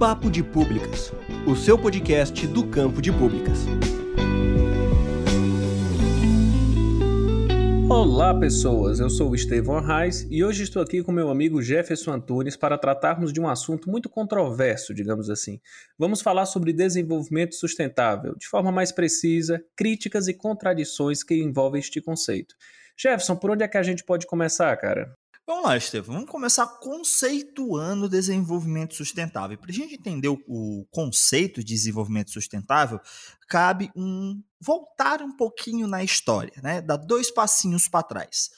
Papo de Públicas, o seu podcast do campo de públicas. Olá, pessoas. Eu sou o Estevão Arraes e hoje estou aqui com meu amigo Jefferson Antunes para tratarmos de um assunto muito controverso, digamos assim. Vamos falar sobre desenvolvimento sustentável, de forma mais precisa, críticas e contradições que envolvem este conceito. Jefferson, por onde é que a gente pode começar, cara? Vamos lá, Estevam. Vamos começar conceituando o desenvolvimento sustentável. Para a gente entender o conceito de desenvolvimento sustentável, cabe um voltar um pouquinho na história, né? Dar dois passinhos para trás.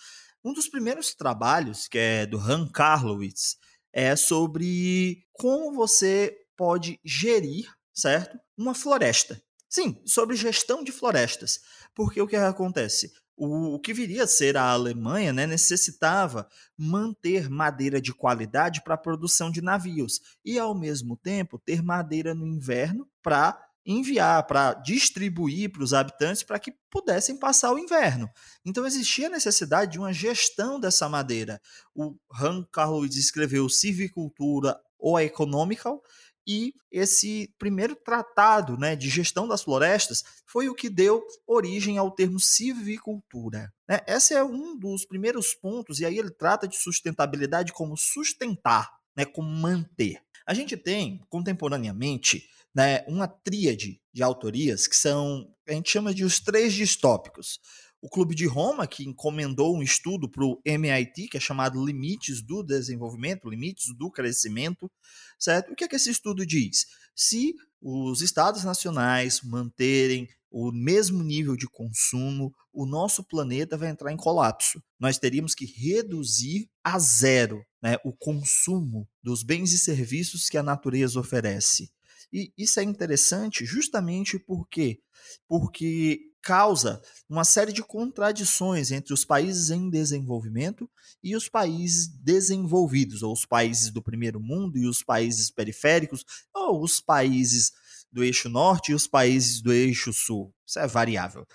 Um dos primeiros trabalhos, que é do Han Karlowitz, é sobre como você pode gerir, certo? Uma floresta. Sim, sobre gestão de florestas. Porque o que acontece? O, o que viria a ser a Alemanha né, necessitava manter madeira de qualidade para a produção de navios e, ao mesmo tempo, ter madeira no inverno para enviar, para distribuir para os habitantes para que pudessem passar o inverno. Então existia a necessidade de uma gestão dessa madeira. O Han Carlos escreveu Civicultura ou Economical e esse primeiro tratado né, de gestão das florestas foi o que deu origem ao termo civicultura. Né? Esse é um dos primeiros pontos, e aí ele trata de sustentabilidade como sustentar, né, como manter. A gente tem, contemporaneamente, né, uma tríade de autorias que são, a gente chama de os três distópicos o Clube de Roma, que encomendou um estudo para o MIT, que é chamado Limites do Desenvolvimento, Limites do Crescimento, certo? O que é que esse estudo diz? Se os estados nacionais manterem o mesmo nível de consumo, o nosso planeta vai entrar em colapso. Nós teríamos que reduzir a zero né, o consumo dos bens e serviços que a natureza oferece. E isso é interessante justamente porque porque causa uma série de contradições entre os países em desenvolvimento e os países desenvolvidos, ou os países do primeiro mundo e os países periféricos, ou os países do eixo norte e os países do eixo sul. Isso é variável.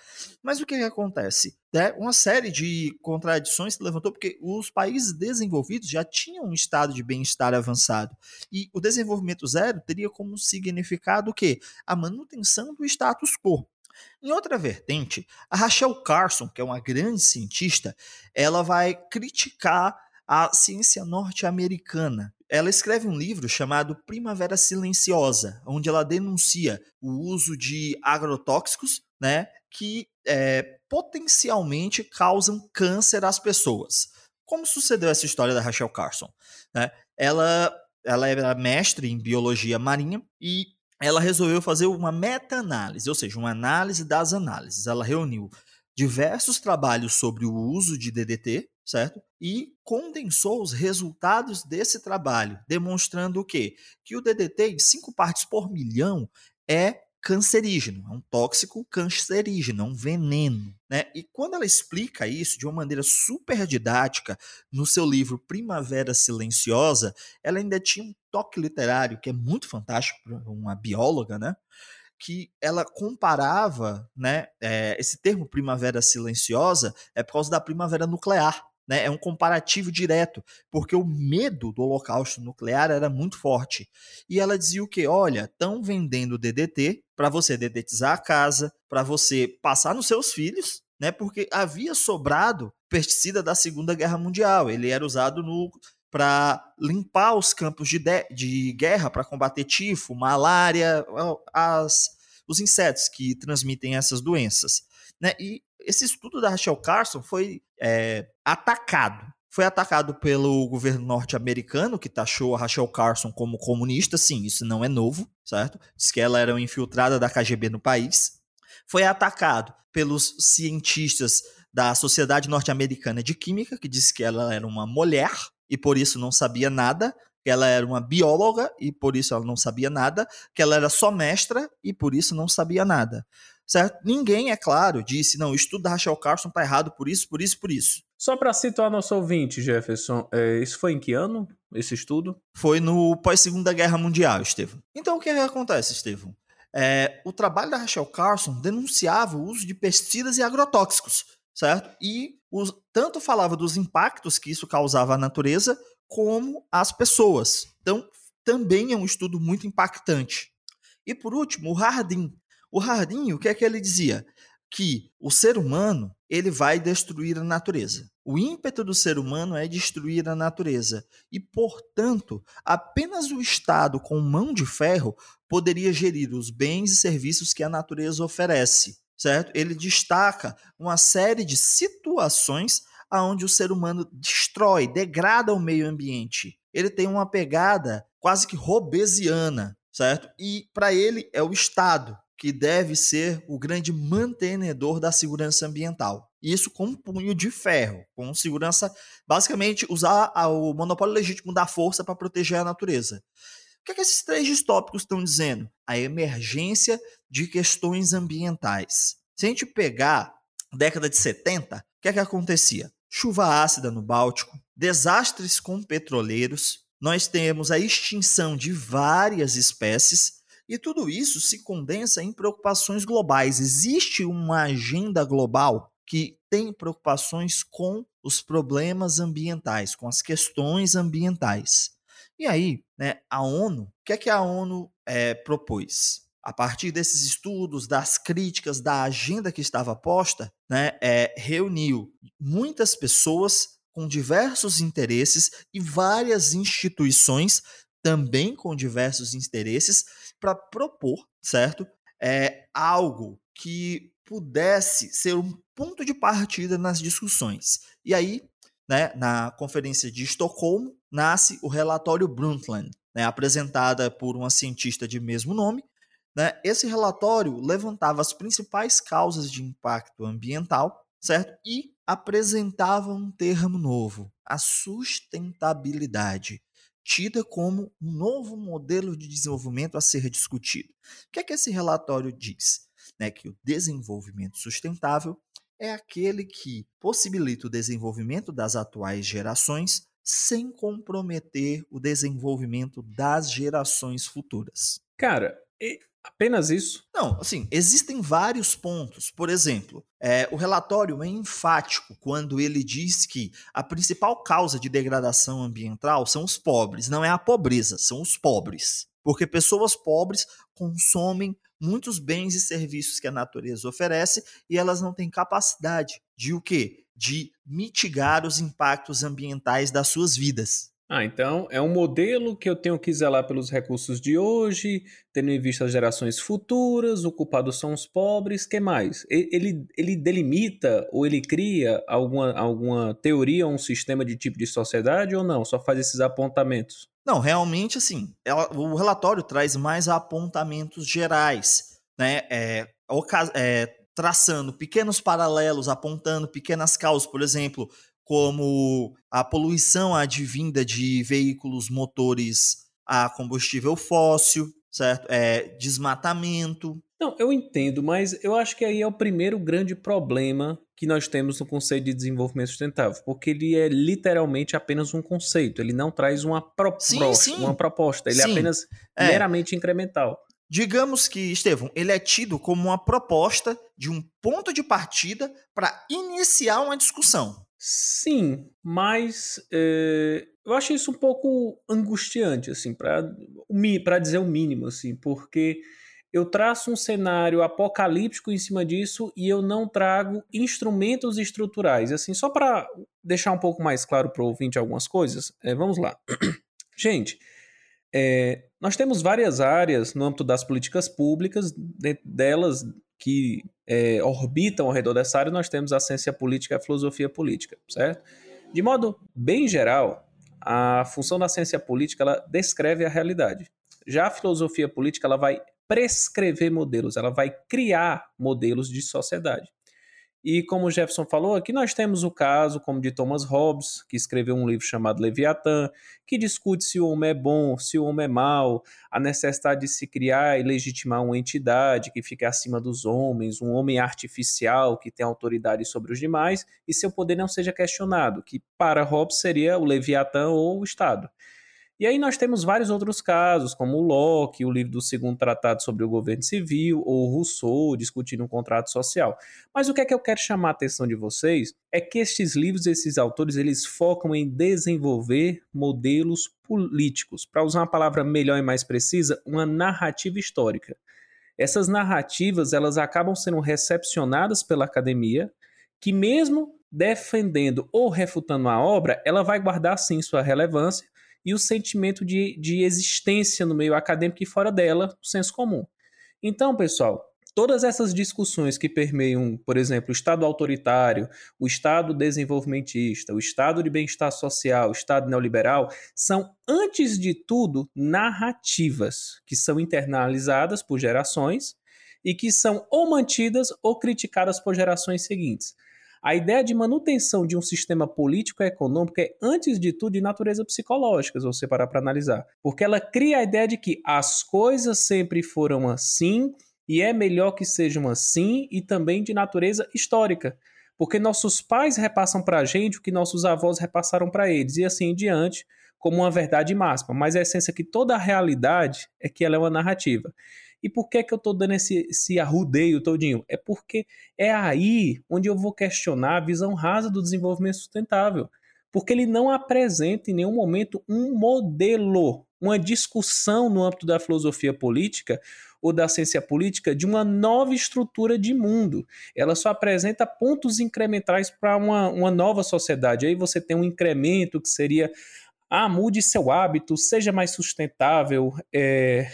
Mas o que, que acontece? É uma série de contradições se levantou porque os países desenvolvidos já tinham um estado de bem-estar avançado. E o desenvolvimento zero teria como significado o quê? A manutenção do status quo. Em outra vertente, a Rachel Carson, que é uma grande cientista, ela vai criticar a ciência norte-americana. Ela escreve um livro chamado Primavera Silenciosa, onde ela denuncia o uso de agrotóxicos, né, que é, potencialmente causam câncer às pessoas. Como sucedeu essa história da Rachel Carson? Né? Ela, ela era mestre em biologia marinha e ela resolveu fazer uma meta-análise, ou seja, uma análise das análises. Ela reuniu diversos trabalhos sobre o uso de DDT, certo? E condensou os resultados desse trabalho, demonstrando o quê? Que o DDT em 5 partes por milhão é cancerígeno, é um tóxico cancerígeno, é um veneno. Né? E quando ela explica isso de uma maneira super didática no seu livro Primavera Silenciosa, ela ainda tinha um toque literário que é muito fantástico para uma bióloga, né? que ela comparava né, é, esse termo primavera silenciosa é por causa da primavera nuclear. Né? É um comparativo direto, porque o medo do holocausto nuclear era muito forte. E ela dizia o que? Olha, estão vendendo DDT para você dedetizar a casa, para você passar nos seus filhos, né? Porque havia sobrado pesticida da Segunda Guerra Mundial. Ele era usado no para limpar os campos de, de, de guerra para combater tifo, malária, as, os insetos que transmitem essas doenças. Né? E esse estudo da Rachel Carson foi é, atacado. Foi atacado pelo governo norte-americano, que taxou a Rachel Carson como comunista. Sim, isso não é novo, certo? Diz que ela era uma infiltrada da KGB no país. Foi atacado pelos cientistas da Sociedade Norte-Americana de Química, que disse que ela era uma mulher e por isso não sabia nada, que ela era uma bióloga e por isso ela não sabia nada, que ela era só mestra e por isso não sabia nada certo? Ninguém, é claro, disse, não, o estudo da Rachel Carson está errado por isso, por isso, por isso. Só para situar nosso ouvinte, Jefferson, é, isso foi em que ano, esse estudo? Foi no pós-segunda guerra mundial, Estevam. Então, o que, é que acontece, Estevam? É, o trabalho da Rachel Carson denunciava o uso de pesticidas e agrotóxicos, certo? E os, tanto falava dos impactos que isso causava à natureza, como às pessoas. Então, também é um estudo muito impactante. E por último, o Hardin. O Hardin, o que é que ele dizia? Que o ser humano ele vai destruir a natureza. O ímpeto do ser humano é destruir a natureza e, portanto, apenas o Estado com mão de ferro poderia gerir os bens e serviços que a natureza oferece, certo? Ele destaca uma série de situações onde o ser humano destrói, degrada o meio ambiente. Ele tem uma pegada quase que robesiana, certo? E para ele é o Estado que deve ser o grande mantenedor da segurança ambiental. Isso com um punho de ferro, com segurança, basicamente usar o monopólio legítimo da força para proteger a natureza. O que, é que esses três distópicos estão dizendo? A emergência de questões ambientais. Se a gente pegar a década de 70, o que é que acontecia? Chuva ácida no Báltico, desastres com petroleiros, nós temos a extinção de várias espécies e tudo isso se condensa em preocupações globais. Existe uma agenda global que tem preocupações com os problemas ambientais, com as questões ambientais. E aí, né, a ONU, o que é que a ONU é, propôs? A partir desses estudos, das críticas, da agenda que estava posta, né, é, reuniu muitas pessoas com diversos interesses e várias instituições também com diversos interesses para propor, certo? É algo que pudesse ser um ponto de partida nas discussões. E aí, né, na conferência de Estocolmo, nasce o relatório Brundtland, né, apresentada por uma cientista de mesmo nome. Né? Esse relatório levantava as principais causas de impacto ambiental, certo? E apresentava um termo novo, a sustentabilidade, tida como um novo modelo de desenvolvimento a ser discutido. O que é que esse relatório diz? Né, que o desenvolvimento sustentável é aquele que possibilita o desenvolvimento das atuais gerações sem comprometer o desenvolvimento das gerações futuras. Cara, Apenas isso? Não, assim, existem vários pontos. Por exemplo, é, o relatório é enfático quando ele diz que a principal causa de degradação ambiental são os pobres, não é a pobreza, são os pobres. Porque pessoas pobres consomem muitos bens e serviços que a natureza oferece e elas não têm capacidade de o quê? De mitigar os impactos ambientais das suas vidas. Ah, então é um modelo que eu tenho que zelar pelos recursos de hoje, tendo em vista as gerações futuras, o culpado são os pobres, que mais? Ele, ele delimita ou ele cria alguma, alguma teoria, um sistema de tipo de sociedade ou não? Só faz esses apontamentos? Não, realmente assim, ela, o relatório traz mais apontamentos gerais, né? É, é, traçando pequenos paralelos, apontando pequenas causas, por exemplo, como a poluição advinda de veículos motores a combustível fóssil, certo? É, desmatamento. Não, eu entendo, mas eu acho que aí é o primeiro grande problema que nós temos no conceito de desenvolvimento sustentável, porque ele é literalmente apenas um conceito, ele não traz uma proposta, sim, sim. Uma proposta ele é sim. é apenas é. meramente incremental. Digamos que, Estevão, ele é tido como uma proposta de um ponto de partida para iniciar uma discussão. Sim, mas é, eu acho isso um pouco angustiante, assim, para dizer o mínimo, assim, porque eu traço um cenário apocalíptico em cima disso e eu não trago instrumentos estruturais. Assim, só para deixar um pouco mais claro para o ouvinte algumas coisas, é, vamos lá. Gente, é, nós temos várias áreas no âmbito das políticas públicas, dentro delas que é, orbitam ao redor dessa área, nós temos a ciência política e a filosofia política, certo? De modo bem geral, a função da ciência política ela descreve a realidade. Já a filosofia política ela vai prescrever modelos, ela vai criar modelos de sociedade. E como o Jefferson falou, aqui nós temos o caso como de Thomas Hobbes, que escreveu um livro chamado Leviatã, que discute se o homem é bom, se o homem é mau, a necessidade de se criar e legitimar uma entidade que fique acima dos homens, um homem artificial que tem autoridade sobre os demais e seu poder não seja questionado, que para Hobbes seria o Leviatã ou o Estado. E aí nós temos vários outros casos, como Locke, o livro do segundo tratado sobre o governo civil, ou Rousseau discutindo um contrato social. Mas o que é que eu quero chamar a atenção de vocês é que estes livros, esses autores, eles focam em desenvolver modelos políticos, para usar uma palavra melhor e mais precisa, uma narrativa histórica. Essas narrativas, elas acabam sendo recepcionadas pela academia, que mesmo defendendo ou refutando a obra, ela vai guardar sim sua relevância, e o sentimento de, de existência no meio acadêmico e fora dela, o senso comum. Então, pessoal, todas essas discussões que permeiam, por exemplo, o Estado autoritário, o Estado desenvolvimentista, o Estado de bem-estar social, o Estado neoliberal, são, antes de tudo, narrativas que são internalizadas por gerações e que são ou mantidas ou criticadas por gerações seguintes. A ideia de manutenção de um sistema político e econômico é, antes de tudo, de natureza psicológica, se você parar para analisar. Porque ela cria a ideia de que as coisas sempre foram assim e é melhor que sejam assim e também de natureza histórica. Porque nossos pais repassam para a gente o que nossos avós repassaram para eles e assim em diante, como uma verdade máxima. Mas a essência é que toda a realidade é que ela é uma narrativa. E por que, que eu estou dando esse, esse arrudeio todinho? É porque é aí onde eu vou questionar a visão rasa do desenvolvimento sustentável. Porque ele não apresenta em nenhum momento um modelo, uma discussão no âmbito da filosofia política ou da ciência política de uma nova estrutura de mundo. Ela só apresenta pontos incrementais para uma, uma nova sociedade. Aí você tem um incremento que seria ah, mude seu hábito, seja mais sustentável, é,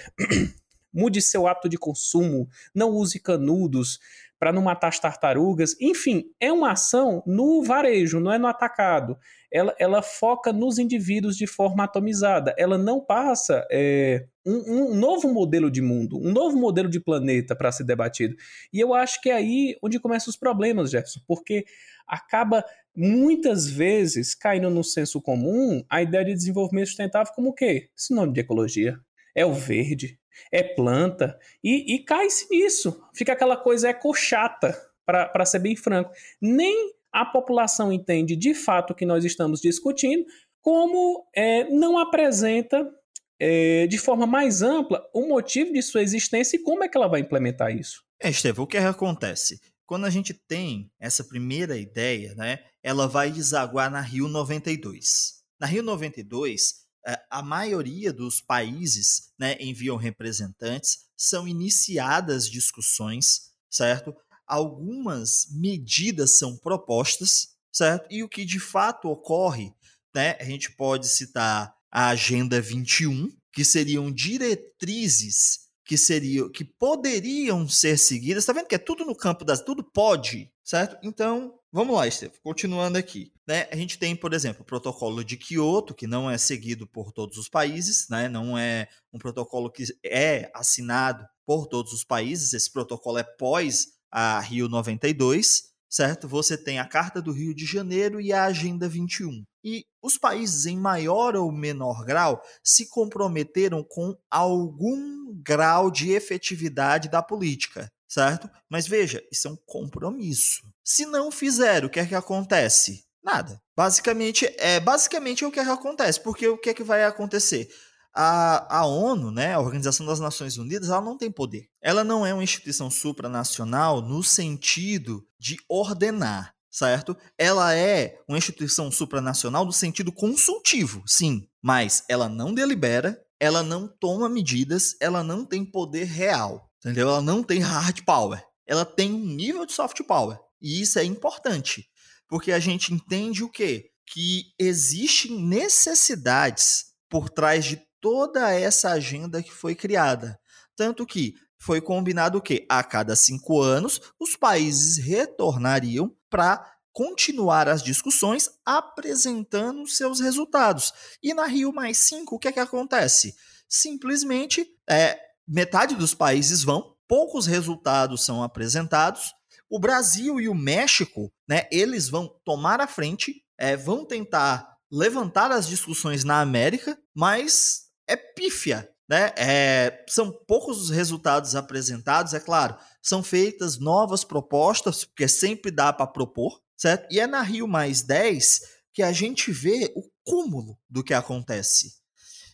mude seu hábito de consumo, não use canudos para não matar as tartarugas. Enfim, é uma ação no varejo, não é no atacado. Ela, ela foca nos indivíduos de forma atomizada. Ela não passa é, um, um, novo modelo de mundo, um novo modelo de planeta para ser debatido. E eu acho que é aí onde começam os problemas, Jefferson, porque acaba muitas vezes caindo no senso comum a ideia de desenvolvimento sustentável como o quê? Sinônimo de ecologia. É o verde, é planta, e, e cai-se nisso. Fica aquela coisa ecochata, para ser bem franco. Nem a população entende de fato o que nós estamos discutindo, como é, não apresenta é, de forma mais ampla o motivo de sua existência e como é que ela vai implementar isso. É, Estevão, o que, é acontece? Quando a gente tem essa primeira ideia, né, ela vai desaguar na Rio 92. Na Rio 92, é, a maioria dos países né, enviam representantes, são iniciadas discussões, certo? Algumas medidas são propostas, certo? E o que de fato ocorre, né? A gente pode citar a Agenda 21, que seriam diretrizes que seriam que poderiam ser seguidas. Está vendo que é tudo no campo das tudo pode, certo? Então, vamos lá, Estevam, continuando aqui. Né, a gente tem, por exemplo, o protocolo de Kyoto, que não é seguido por todos os países, né, não é um protocolo que é assinado por todos os países, esse protocolo é pós a Rio 92, certo? Você tem a Carta do Rio de Janeiro e a Agenda 21. E os países, em maior ou menor grau, se comprometeram com algum grau de efetividade da política, certo? Mas veja, isso é um compromisso. Se não fizer, o que é que acontece? Nada. Basicamente, é basicamente é o que, acontece, porque o que é que vai acontecer? A, a ONU, né, a Organização das Nações Unidas, ela não tem poder. Ela não é uma instituição supranacional no sentido de ordenar, certo? Ela é uma instituição supranacional no sentido consultivo, sim, mas ela não delibera, ela não toma medidas, ela não tem poder real, entendeu? Ela não tem hard power. Ela tem um nível de soft power. E isso é importante, porque a gente entende o quê? Que existem necessidades por trás de toda essa agenda que foi criada. Tanto que foi combinado que a cada cinco anos os países retornariam para continuar as discussões apresentando seus resultados. E na Rio mais 5, o que é que acontece? Simplesmente é, metade dos países vão, poucos resultados são apresentados. O Brasil e o México, né, eles vão tomar a frente, é, vão tentar levantar as discussões na América, mas é pífia. Né? É, são poucos os resultados apresentados, é claro. São feitas novas propostas, porque sempre dá para propor, certo? E é na Rio Mais 10 que a gente vê o cúmulo do que acontece.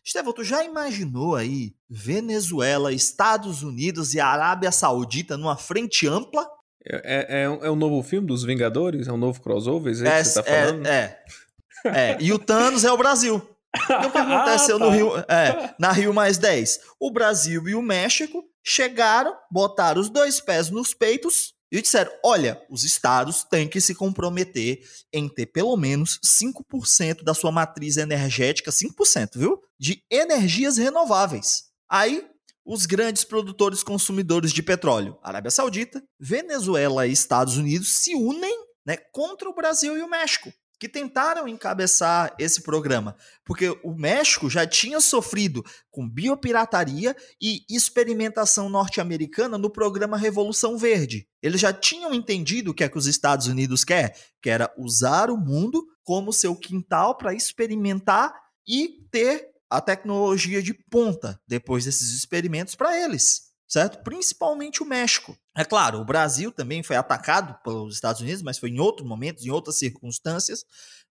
Estevão, tu já imaginou aí Venezuela, Estados Unidos e Arábia Saudita numa frente ampla? É, é, é um novo filme dos Vingadores? É um novo crossover? É, é que você tá falando? É, é. é. E o Thanos é o Brasil. Então, o que aconteceu ah, tá. no Rio, é, na Rio Mais 10? O Brasil e o México chegaram, botaram os dois pés nos peitos e disseram: olha, os estados têm que se comprometer em ter pelo menos 5% da sua matriz energética, 5%, viu? De energias renováveis. Aí, os grandes produtores consumidores de petróleo, Arábia Saudita, Venezuela e Estados Unidos, se unem né, contra o Brasil e o México que tentaram encabeçar esse programa, porque o México já tinha sofrido com biopirataria e experimentação norte-americana no programa Revolução Verde. Eles já tinham entendido o que é que os Estados Unidos quer, que era usar o mundo como seu quintal para experimentar e ter a tecnologia de ponta depois desses experimentos para eles certo? Principalmente o México. É claro, o Brasil também foi atacado pelos Estados Unidos, mas foi em outros momentos, em outras circunstâncias.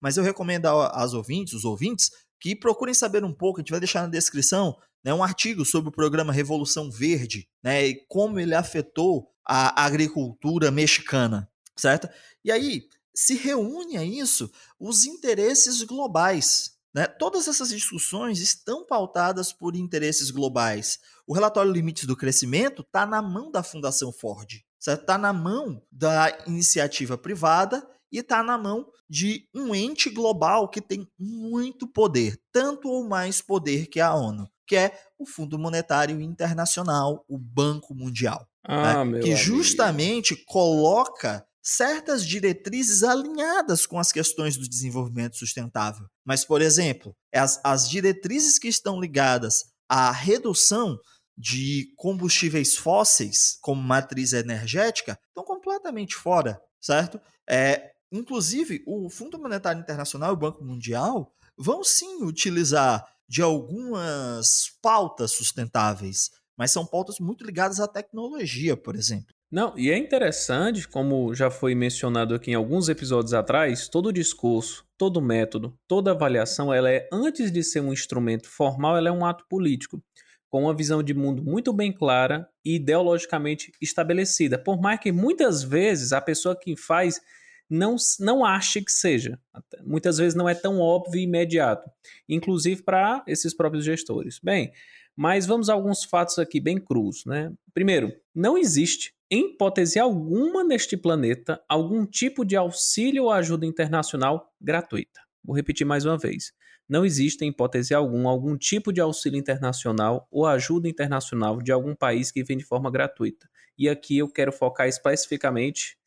Mas eu recomendo aos ouvintes, os ouvintes, que procurem saber um pouco, a gente vai deixar na descrição né, um artigo sobre o programa Revolução Verde, né, e como ele afetou a agricultura mexicana, certo? E aí se reúne a isso os interesses globais, né? Todas essas discussões estão pautadas por interesses globais. O relatório Limites do Crescimento está na mão da Fundação Ford, está na mão da iniciativa privada e está na mão de um ente global que tem muito poder, tanto ou mais poder que a ONU, que é o Fundo Monetário Internacional, o Banco Mundial, ah, né? que justamente coloca certas diretrizes alinhadas com as questões do desenvolvimento sustentável. Mas, por exemplo, as, as diretrizes que estão ligadas à redução de combustíveis fósseis como matriz energética estão completamente fora, certo? É, inclusive, o Fundo Monetário Internacional e o Banco Mundial vão sim utilizar de algumas pautas sustentáveis, mas são pautas muito ligadas à tecnologia, por exemplo. Não, e é interessante, como já foi mencionado aqui em alguns episódios atrás, todo discurso, todo método, toda avaliação, ela é antes de ser um instrumento formal, ela é um ato político, com uma visão de mundo muito bem clara e ideologicamente estabelecida. Por mais que muitas vezes a pessoa que faz não, não ache que seja. Muitas vezes não é tão óbvio e imediato, inclusive para esses próprios gestores. Bem, mas vamos a alguns fatos aqui bem crus, né? Primeiro, não existe em hipótese alguma neste planeta algum tipo de auxílio ou ajuda internacional gratuita. Vou repetir mais uma vez. Não existe em hipótese alguma algum tipo de auxílio internacional ou ajuda internacional de algum país que vem de forma gratuita. E aqui eu quero focar especificamente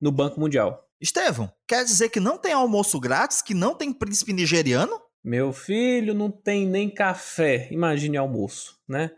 no Banco Mundial. Estevão, quer dizer que não tem almoço grátis, que não tem príncipe nigeriano? Meu filho, não tem nem café, imagine almoço, né?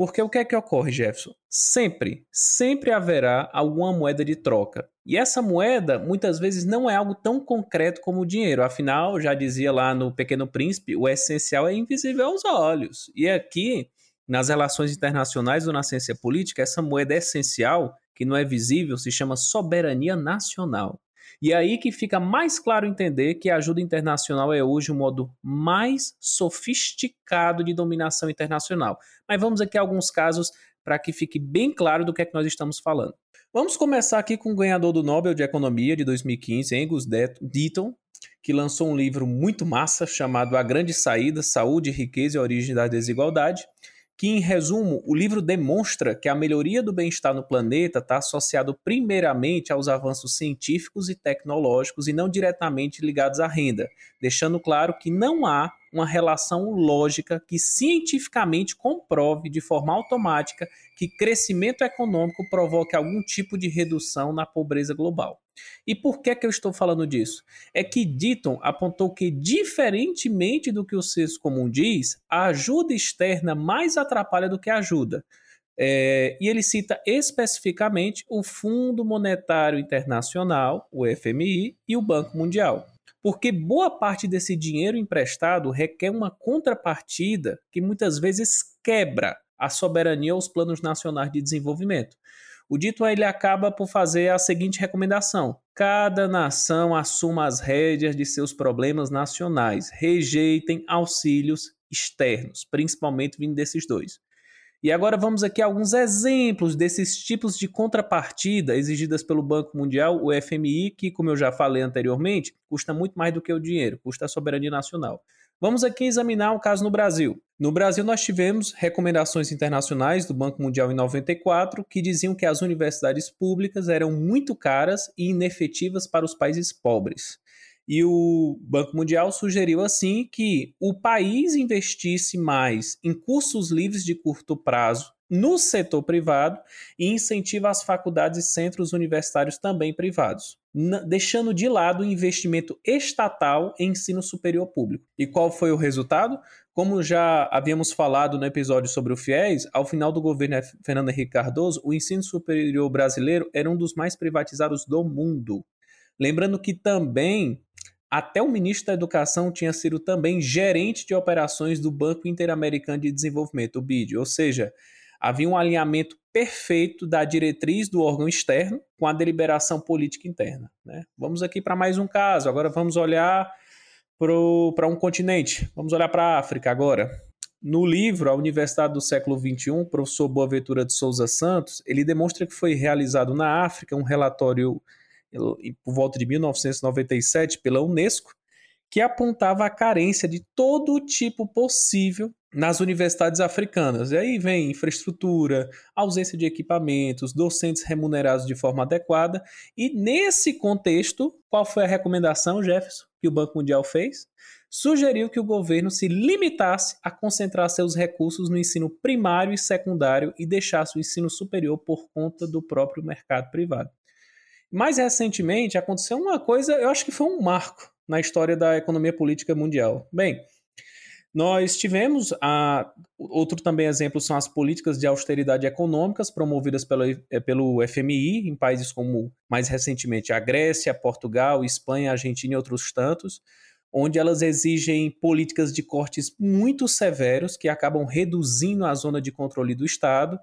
Porque o que é que ocorre, Jefferson? Sempre, sempre haverá alguma moeda de troca. E essa moeda, muitas vezes, não é algo tão concreto como o dinheiro. Afinal, já dizia lá no Pequeno Príncipe, o essencial é invisível aos olhos. E aqui, nas relações internacionais ou na ciência política, essa moeda essencial, que não é visível, se chama soberania nacional. E é aí que fica mais claro entender que a ajuda internacional é hoje o modo mais sofisticado de dominação internacional. Mas vamos aqui a alguns casos para que fique bem claro do que é que nós estamos falando. Vamos começar aqui com o ganhador do Nobel de Economia de 2015, Angus Deaton, que lançou um livro muito massa chamado A Grande Saída: Saúde, Riqueza e Origem da Desigualdade que, em resumo, o livro demonstra que a melhoria do bem-estar no planeta está associado primeiramente aos avanços científicos e tecnológicos e não diretamente ligados à renda, deixando claro que não há uma relação lógica que cientificamente comprove de forma automática que crescimento econômico provoque algum tipo de redução na pobreza global. E por que, que eu estou falando disso? É que Ditton apontou que, diferentemente do que o senso comum diz, a ajuda externa mais atrapalha do que ajuda. É, e ele cita especificamente o Fundo Monetário Internacional, o FMI, e o Banco Mundial. Porque boa parte desse dinheiro emprestado requer uma contrapartida que muitas vezes quebra a soberania aos planos nacionais de desenvolvimento. O dito ele acaba por fazer a seguinte recomendação: cada nação assuma as rédeas de seus problemas nacionais, rejeitem auxílios externos, principalmente vindo desses dois. E agora vamos aqui a alguns exemplos desses tipos de contrapartida exigidas pelo Banco Mundial, o FMI, que, como eu já falei anteriormente, custa muito mais do que o dinheiro, custa a soberania nacional. Vamos aqui examinar um caso no Brasil. No Brasil, nós tivemos recomendações internacionais do Banco Mundial em 94 que diziam que as universidades públicas eram muito caras e inefetivas para os países pobres. E o Banco Mundial sugeriu assim que o país investisse mais em cursos livres de curto prazo no setor privado e incentiva as faculdades e centros universitários também privados, deixando de lado o investimento estatal em ensino superior público. E qual foi o resultado? Como já havíamos falado no episódio sobre o FIES, ao final do governo Fernando Henrique Cardoso, o ensino superior brasileiro era um dos mais privatizados do mundo. Lembrando que também até o ministro da Educação tinha sido também gerente de operações do Banco Interamericano de Desenvolvimento, o BID, ou seja, havia um alinhamento perfeito da diretriz do órgão externo com a deliberação política interna. Né? Vamos aqui para mais um caso, agora vamos olhar para um continente, vamos olhar para a África agora. No livro A Universidade do Século XXI, o professor Boaventura de Souza Santos, ele demonstra que foi realizado na África um relatório por volta de 1997 pela Unesco, que apontava a carência de todo tipo possível nas universidades africanas. E aí vem infraestrutura, ausência de equipamentos, docentes remunerados de forma adequada. E nesse contexto, qual foi a recomendação, Jefferson, que o Banco Mundial fez? Sugeriu que o governo se limitasse a concentrar seus recursos no ensino primário e secundário e deixasse o ensino superior por conta do próprio mercado privado. Mais recentemente, aconteceu uma coisa, eu acho que foi um marco na história da economia política mundial. Bem, nós tivemos a, outro também exemplo são as políticas de austeridade econômicas promovidas pelo, eh, pelo FMI em países como mais recentemente a Grécia, Portugal, Espanha, Argentina e outros tantos, onde elas exigem políticas de cortes muito severos que acabam reduzindo a zona de controle do Estado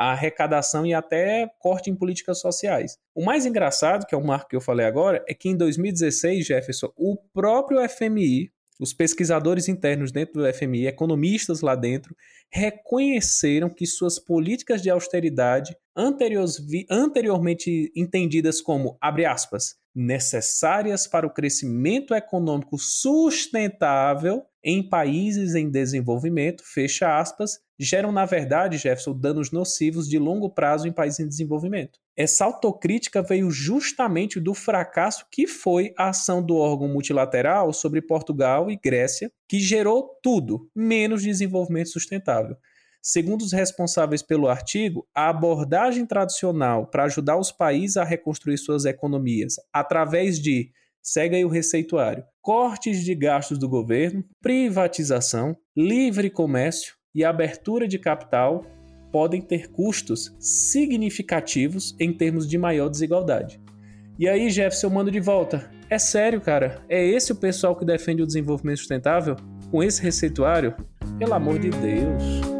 a arrecadação e até corte em políticas sociais. O mais engraçado, que é o marco que eu falei agora, é que em 2016, Jefferson, o próprio FMI, os pesquisadores internos dentro do FMI, economistas lá dentro, reconheceram que suas políticas de austeridade, anteriormente entendidas como, abre aspas, necessárias para o crescimento econômico sustentável em países em desenvolvimento, fecha aspas, geram, na verdade, Jefferson, danos nocivos de longo prazo em países em desenvolvimento. Essa autocrítica veio justamente do fracasso que foi a ação do órgão multilateral sobre Portugal e Grécia, que gerou tudo, menos desenvolvimento sustentável. Segundo os responsáveis pelo artigo, a abordagem tradicional para ajudar os países a reconstruir suas economias através de segue aí o receituário: cortes de gastos do governo, privatização, livre comércio e abertura de capital podem ter custos significativos em termos de maior desigualdade. E aí, Jefferson, eu mando de volta. É sério, cara? É esse o pessoal que defende o desenvolvimento sustentável? Com esse receituário? Pelo amor de Deus.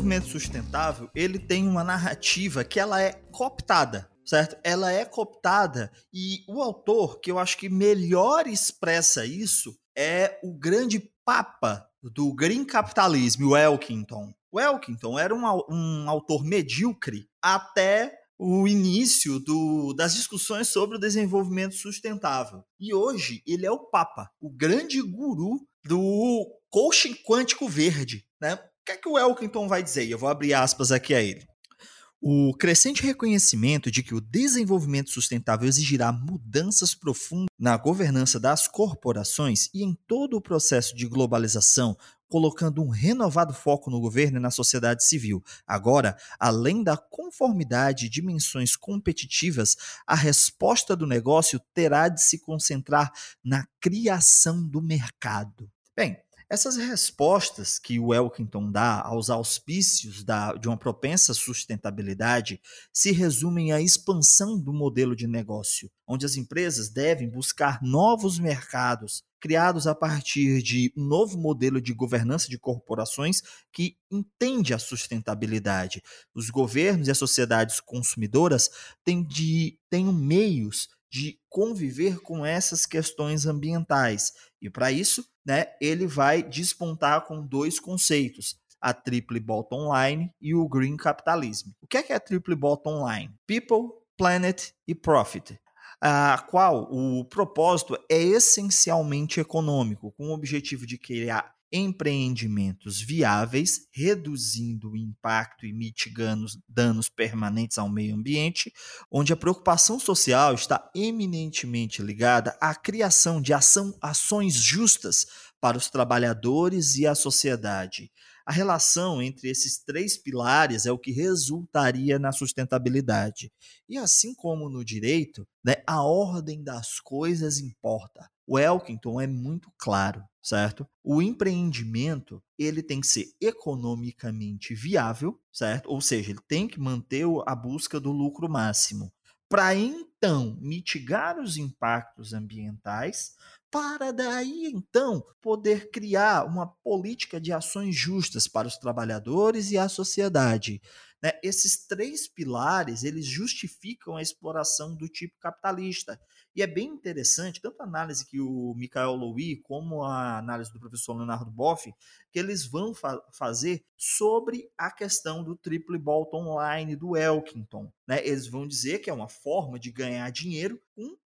desenvolvimento sustentável, ele tem uma narrativa que ela é cooptada, certo? Ela é cooptada e o autor que eu acho que melhor expressa isso é o grande papa do green capitalismo, o Elkington. O Elkington era um, um autor medíocre até o início do, das discussões sobre o desenvolvimento sustentável. E hoje ele é o Papa, o grande guru do coaching quântico verde. Né? Que é que o Elkington vai dizer? Eu vou abrir aspas aqui a ele. O crescente reconhecimento de que o desenvolvimento sustentável exigirá mudanças profundas na governança das corporações e em todo o processo de globalização, colocando um renovado foco no governo e na sociedade civil. Agora, além da conformidade e dimensões competitivas, a resposta do negócio terá de se concentrar na criação do mercado. Bem, essas respostas que o Elkington dá aos auspícios da, de uma propensa sustentabilidade se resumem à expansão do modelo de negócio, onde as empresas devem buscar novos mercados criados a partir de um novo modelo de governança de corporações que entende a sustentabilidade. Os governos e as sociedades consumidoras têm, de, têm meios de conviver com essas questões ambientais. E para isso, né, ele vai despontar com dois conceitos, a triple bottom line e o green capitalism. O que é, que é a triple bottom line? People, planet e profit a qual o propósito é essencialmente econômico, com o objetivo de criar empreendimentos viáveis, reduzindo o impacto e mitigando danos permanentes ao meio ambiente, onde a preocupação social está eminentemente ligada à criação de ação, ações justas para os trabalhadores e a sociedade. A relação entre esses três pilares é o que resultaria na sustentabilidade. E assim como no direito, né, a ordem das coisas importa. O Elkington é muito claro, certo? O empreendimento ele tem que ser economicamente viável, certo? Ou seja, ele tem que manter a busca do lucro máximo para então mitigar os impactos ambientais, para daí então poder criar uma política de ações justas para os trabalhadores e a sociedade. Né? Esses três pilares eles justificam a exploração do tipo capitalista. E é bem interessante, tanto a análise que o Michael Louis, como a análise do professor Leonardo Boff, que eles vão fa fazer sobre a questão do triple bottom line do Elkington. Né? Eles vão dizer que é uma forma de ganhar dinheiro com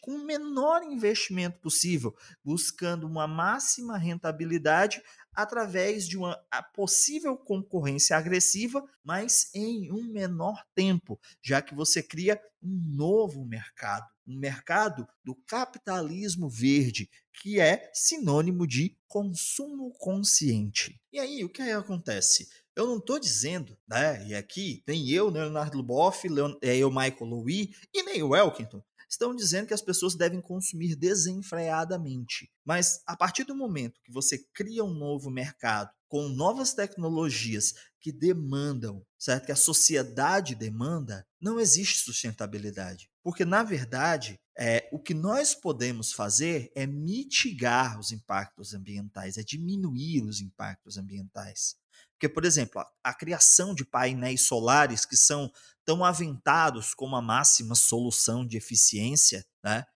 com o menor investimento possível, buscando uma máxima rentabilidade através de uma possível concorrência agressiva, mas em um menor tempo, já que você cria um novo mercado, um mercado do capitalismo verde, que é sinônimo de consumo consciente. E aí, o que aí acontece? Eu não estou dizendo, né? E aqui nem eu, Leonardo Luboff, Leon, é, eu, Michael Louis, e nem o Elkington estão dizendo que as pessoas devem consumir desenfreadamente. Mas a partir do momento que você cria um novo mercado com novas tecnologias que demandam, certo? Que a sociedade demanda, não existe sustentabilidade. Porque, na verdade, é, o que nós podemos fazer é mitigar os impactos ambientais, é diminuir os impactos ambientais. Porque, por exemplo, a, a, criação de painéis solares que são tão aventados como a máxima solução de eficiência, né,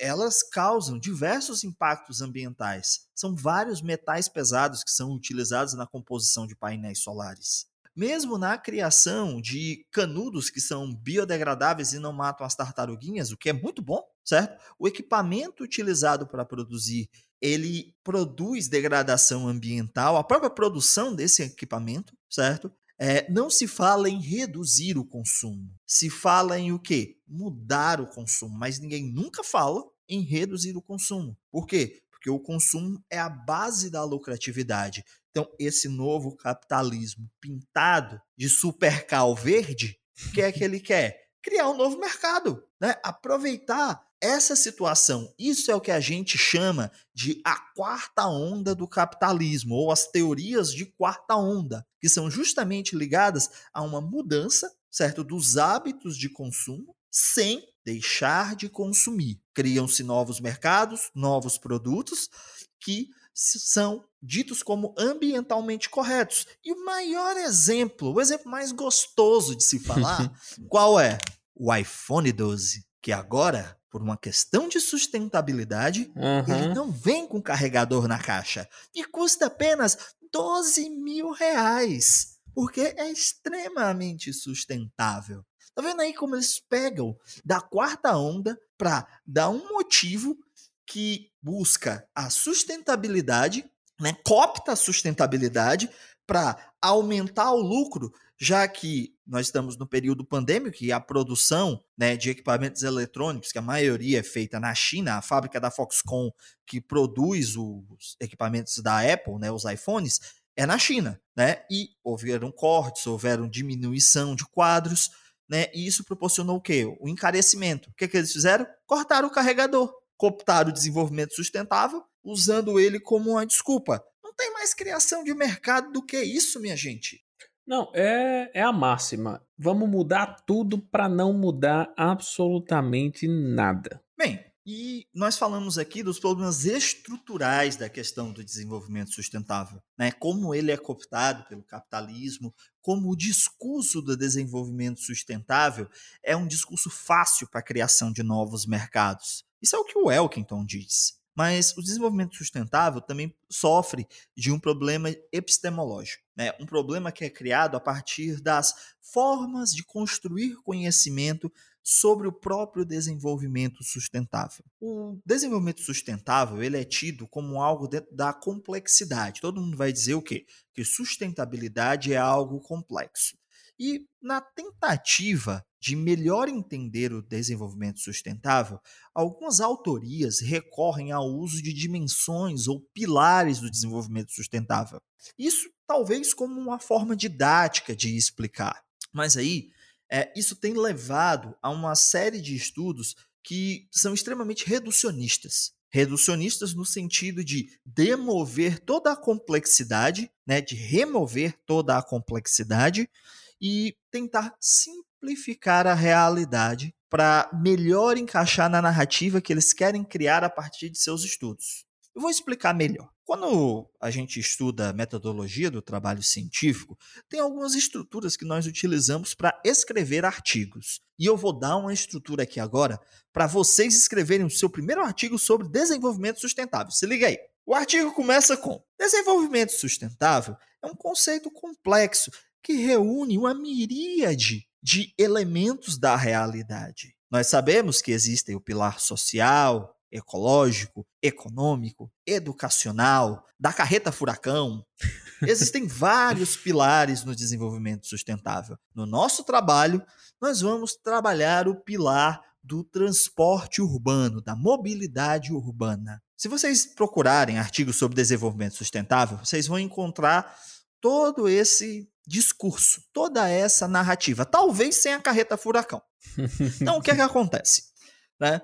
elas causam diversos impactos ambientais. São vários metais pesados que são utilizados na composição de painéis solares. Mesmo na criação de canudos que são biodegradáveis e não matam as tartaruguinhas, o que é muito bom, certo? O equipamento utilizado para produzir ele produz degradação ambiental, a própria produção desse equipamento, certo? É, não se fala em reduzir o consumo, se fala em o quê? Mudar o consumo, mas ninguém nunca fala em reduzir o consumo. Por quê? Porque o consumo é a base da lucratividade. Então, esse novo capitalismo pintado de supercal verde, o que é que ele quer? Criar um novo mercado, né? aproveitar essa situação, isso é o que a gente chama de a quarta onda do capitalismo, ou as teorias de quarta onda, que são justamente ligadas a uma mudança, certo, dos hábitos de consumo, sem deixar de consumir. Criam-se novos mercados, novos produtos que são ditos como ambientalmente corretos. E o maior exemplo, o exemplo mais gostoso de se falar, qual é? O iPhone 12, que agora por uma questão de sustentabilidade, uhum. ele não vem com carregador na caixa e custa apenas 12 mil reais, porque é extremamente sustentável. Tá vendo aí como eles pegam da quarta onda para dar um motivo que busca a sustentabilidade, né, copta a sustentabilidade para aumentar o lucro, já que nós estamos no período pandêmico e a produção né, de equipamentos eletrônicos, que a maioria é feita na China, a fábrica da Foxconn que produz os equipamentos da Apple, né, os iPhones, é na China, né? E houveram cortes, houveram diminuição de quadros, né? E isso proporcionou o quê? O encarecimento. O que, que eles fizeram? Cortaram o carregador, cooptaram o desenvolvimento sustentável, usando ele como uma desculpa. Não tem mais criação de mercado do que isso, minha gente. Não, é, é a máxima. Vamos mudar tudo para não mudar absolutamente nada. Bem, e nós falamos aqui dos problemas estruturais da questão do desenvolvimento sustentável, né? Como ele é cooptado pelo capitalismo, como o discurso do desenvolvimento sustentável é um discurso fácil para a criação de novos mercados. Isso é o que o Elkington diz. Mas o desenvolvimento sustentável também sofre de um problema epistemológico, né? um problema que é criado a partir das formas de construir conhecimento sobre o próprio desenvolvimento sustentável. O desenvolvimento sustentável ele é tido como algo da complexidade. Todo mundo vai dizer o quê? Que sustentabilidade é algo complexo. E na tentativa de melhor entender o desenvolvimento sustentável, algumas autorias recorrem ao uso de dimensões ou pilares do desenvolvimento sustentável. Isso talvez como uma forma didática de explicar. Mas aí, é, isso tem levado a uma série de estudos que são extremamente reducionistas. Reducionistas no sentido de demover toda a complexidade, né, de remover toda a complexidade e tentar simplificar a realidade para melhor encaixar na narrativa que eles querem criar a partir de seus estudos. Eu vou explicar melhor. Quando a gente estuda a metodologia do trabalho científico, tem algumas estruturas que nós utilizamos para escrever artigos. E eu vou dar uma estrutura aqui agora para vocês escreverem o seu primeiro artigo sobre desenvolvimento sustentável. Se liga aí. O artigo começa com: Desenvolvimento sustentável é um conceito complexo que reúne uma miríade de elementos da realidade. Nós sabemos que existem o pilar social, ecológico, econômico, educacional, da carreta furacão. Existem vários pilares no desenvolvimento sustentável. No nosso trabalho, nós vamos trabalhar o pilar do transporte urbano, da mobilidade urbana. Se vocês procurarem artigos sobre desenvolvimento sustentável, vocês vão encontrar todo esse discurso, toda essa narrativa, talvez sem a carreta furacão. Então, o que é que acontece? Né?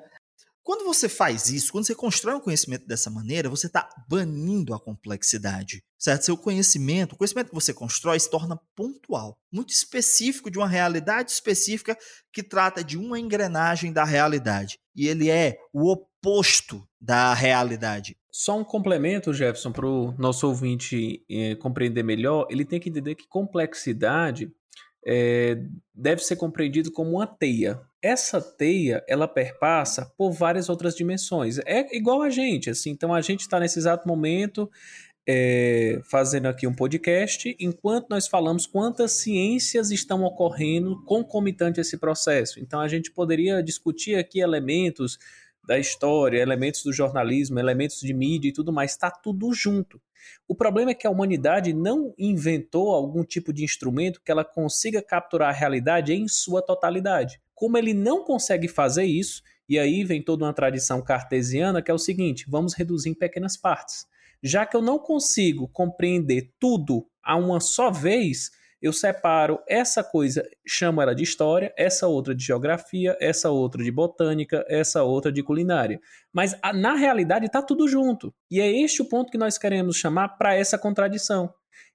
Quando você faz isso, quando você constrói um conhecimento dessa maneira, você está banindo a complexidade, certo? Seu conhecimento, o conhecimento que você constrói se torna pontual, muito específico de uma realidade específica que trata de uma engrenagem da realidade. E ele é o oposto da realidade. Só um complemento, Jefferson, para o nosso ouvinte eh, compreender melhor, ele tem que entender que complexidade é, deve ser compreendido como uma teia. Essa teia, ela perpassa por várias outras dimensões. É igual a gente, assim. Então a gente está nesse exato momento é, fazendo aqui um podcast, enquanto nós falamos quantas ciências estão ocorrendo concomitante a esse processo. Então a gente poderia discutir aqui elementos da história, elementos do jornalismo, elementos de mídia e tudo mais, está tudo junto. O problema é que a humanidade não inventou algum tipo de instrumento que ela consiga capturar a realidade em sua totalidade. Como ele não consegue fazer isso, e aí vem toda uma tradição cartesiana que é o seguinte: vamos reduzir em pequenas partes. Já que eu não consigo compreender tudo a uma só vez, eu separo essa coisa, chamo ela de história, essa outra de geografia, essa outra de botânica, essa outra de culinária. Mas na realidade está tudo junto. E é este o ponto que nós queremos chamar para essa contradição.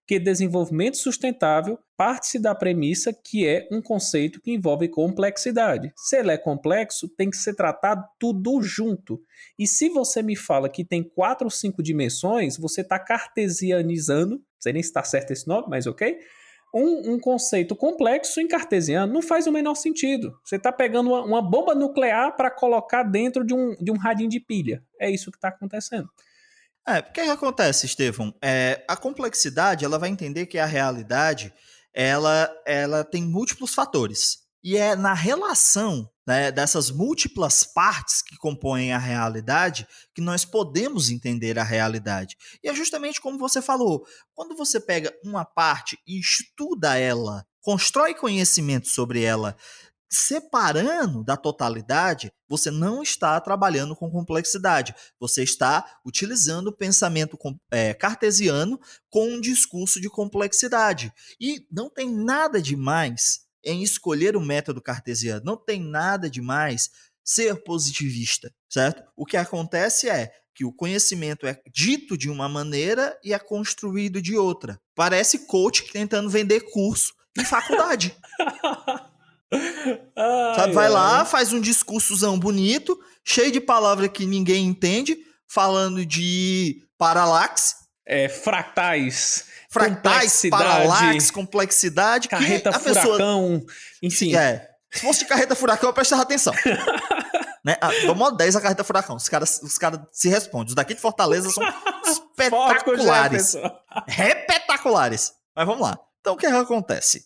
Que desenvolvimento sustentável parte-se da premissa que é um conceito que envolve complexidade. Se ele é complexo, tem que ser tratado tudo junto. E se você me fala que tem quatro ou cinco dimensões, você está cartesianizando, não sei nem se está certo esse nome, mas ok? Um, um, conceito complexo em cartesiano não faz o menor sentido. Você está pegando uma, uma, bomba nuclear para colocar dentro de um, de um radinho de pilha. É isso que está acontecendo. É, o que, que acontece, Estevão? É, a complexidade ela vai entender que a realidade ela, ela tem múltiplos fatores. E é na relação né, dessas múltiplas partes que compõem a realidade que nós podemos entender a realidade. E é justamente como você falou: quando você pega uma parte e estuda ela constrói conhecimento sobre ela separando da totalidade, você não está trabalhando com complexidade. Você está utilizando o pensamento é, cartesiano com um discurso de complexidade. E não tem nada de mais em escolher o método cartesiano. Não tem nada de mais ser positivista, certo? O que acontece é que o conhecimento é dito de uma maneira e é construído de outra. Parece coach tentando vender curso em faculdade. Ai, Sabe, vai ai. lá, faz um discursozão bonito, cheio de palavras que ninguém entende, falando de paralaxe. É, fractais. Fractais, paralaxe, complexidade. Carreta furacão, pessoa... enfim. É. Se fosse de carreta furacão, eu prestava atenção. né? Ah, dou mó 10 a carreta furacão. Os caras os cara se respondem. Os daqui de Fortaleza são espetaculares. Repetaculares. Mas vamos lá. Então, o que, é que acontece?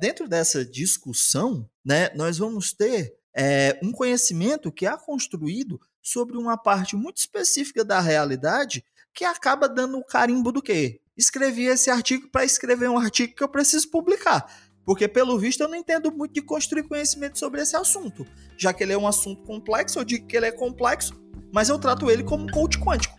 Dentro dessa discussão, né, nós vamos ter é, um conhecimento que é construído sobre uma parte muito específica da realidade que acaba dando o carimbo do quê? Escrevi esse artigo para escrever um artigo que eu preciso publicar. Porque, pelo visto, eu não entendo muito de construir conhecimento sobre esse assunto. Já que ele é um assunto complexo, eu digo que ele é complexo, mas eu trato ele como um coach quântico.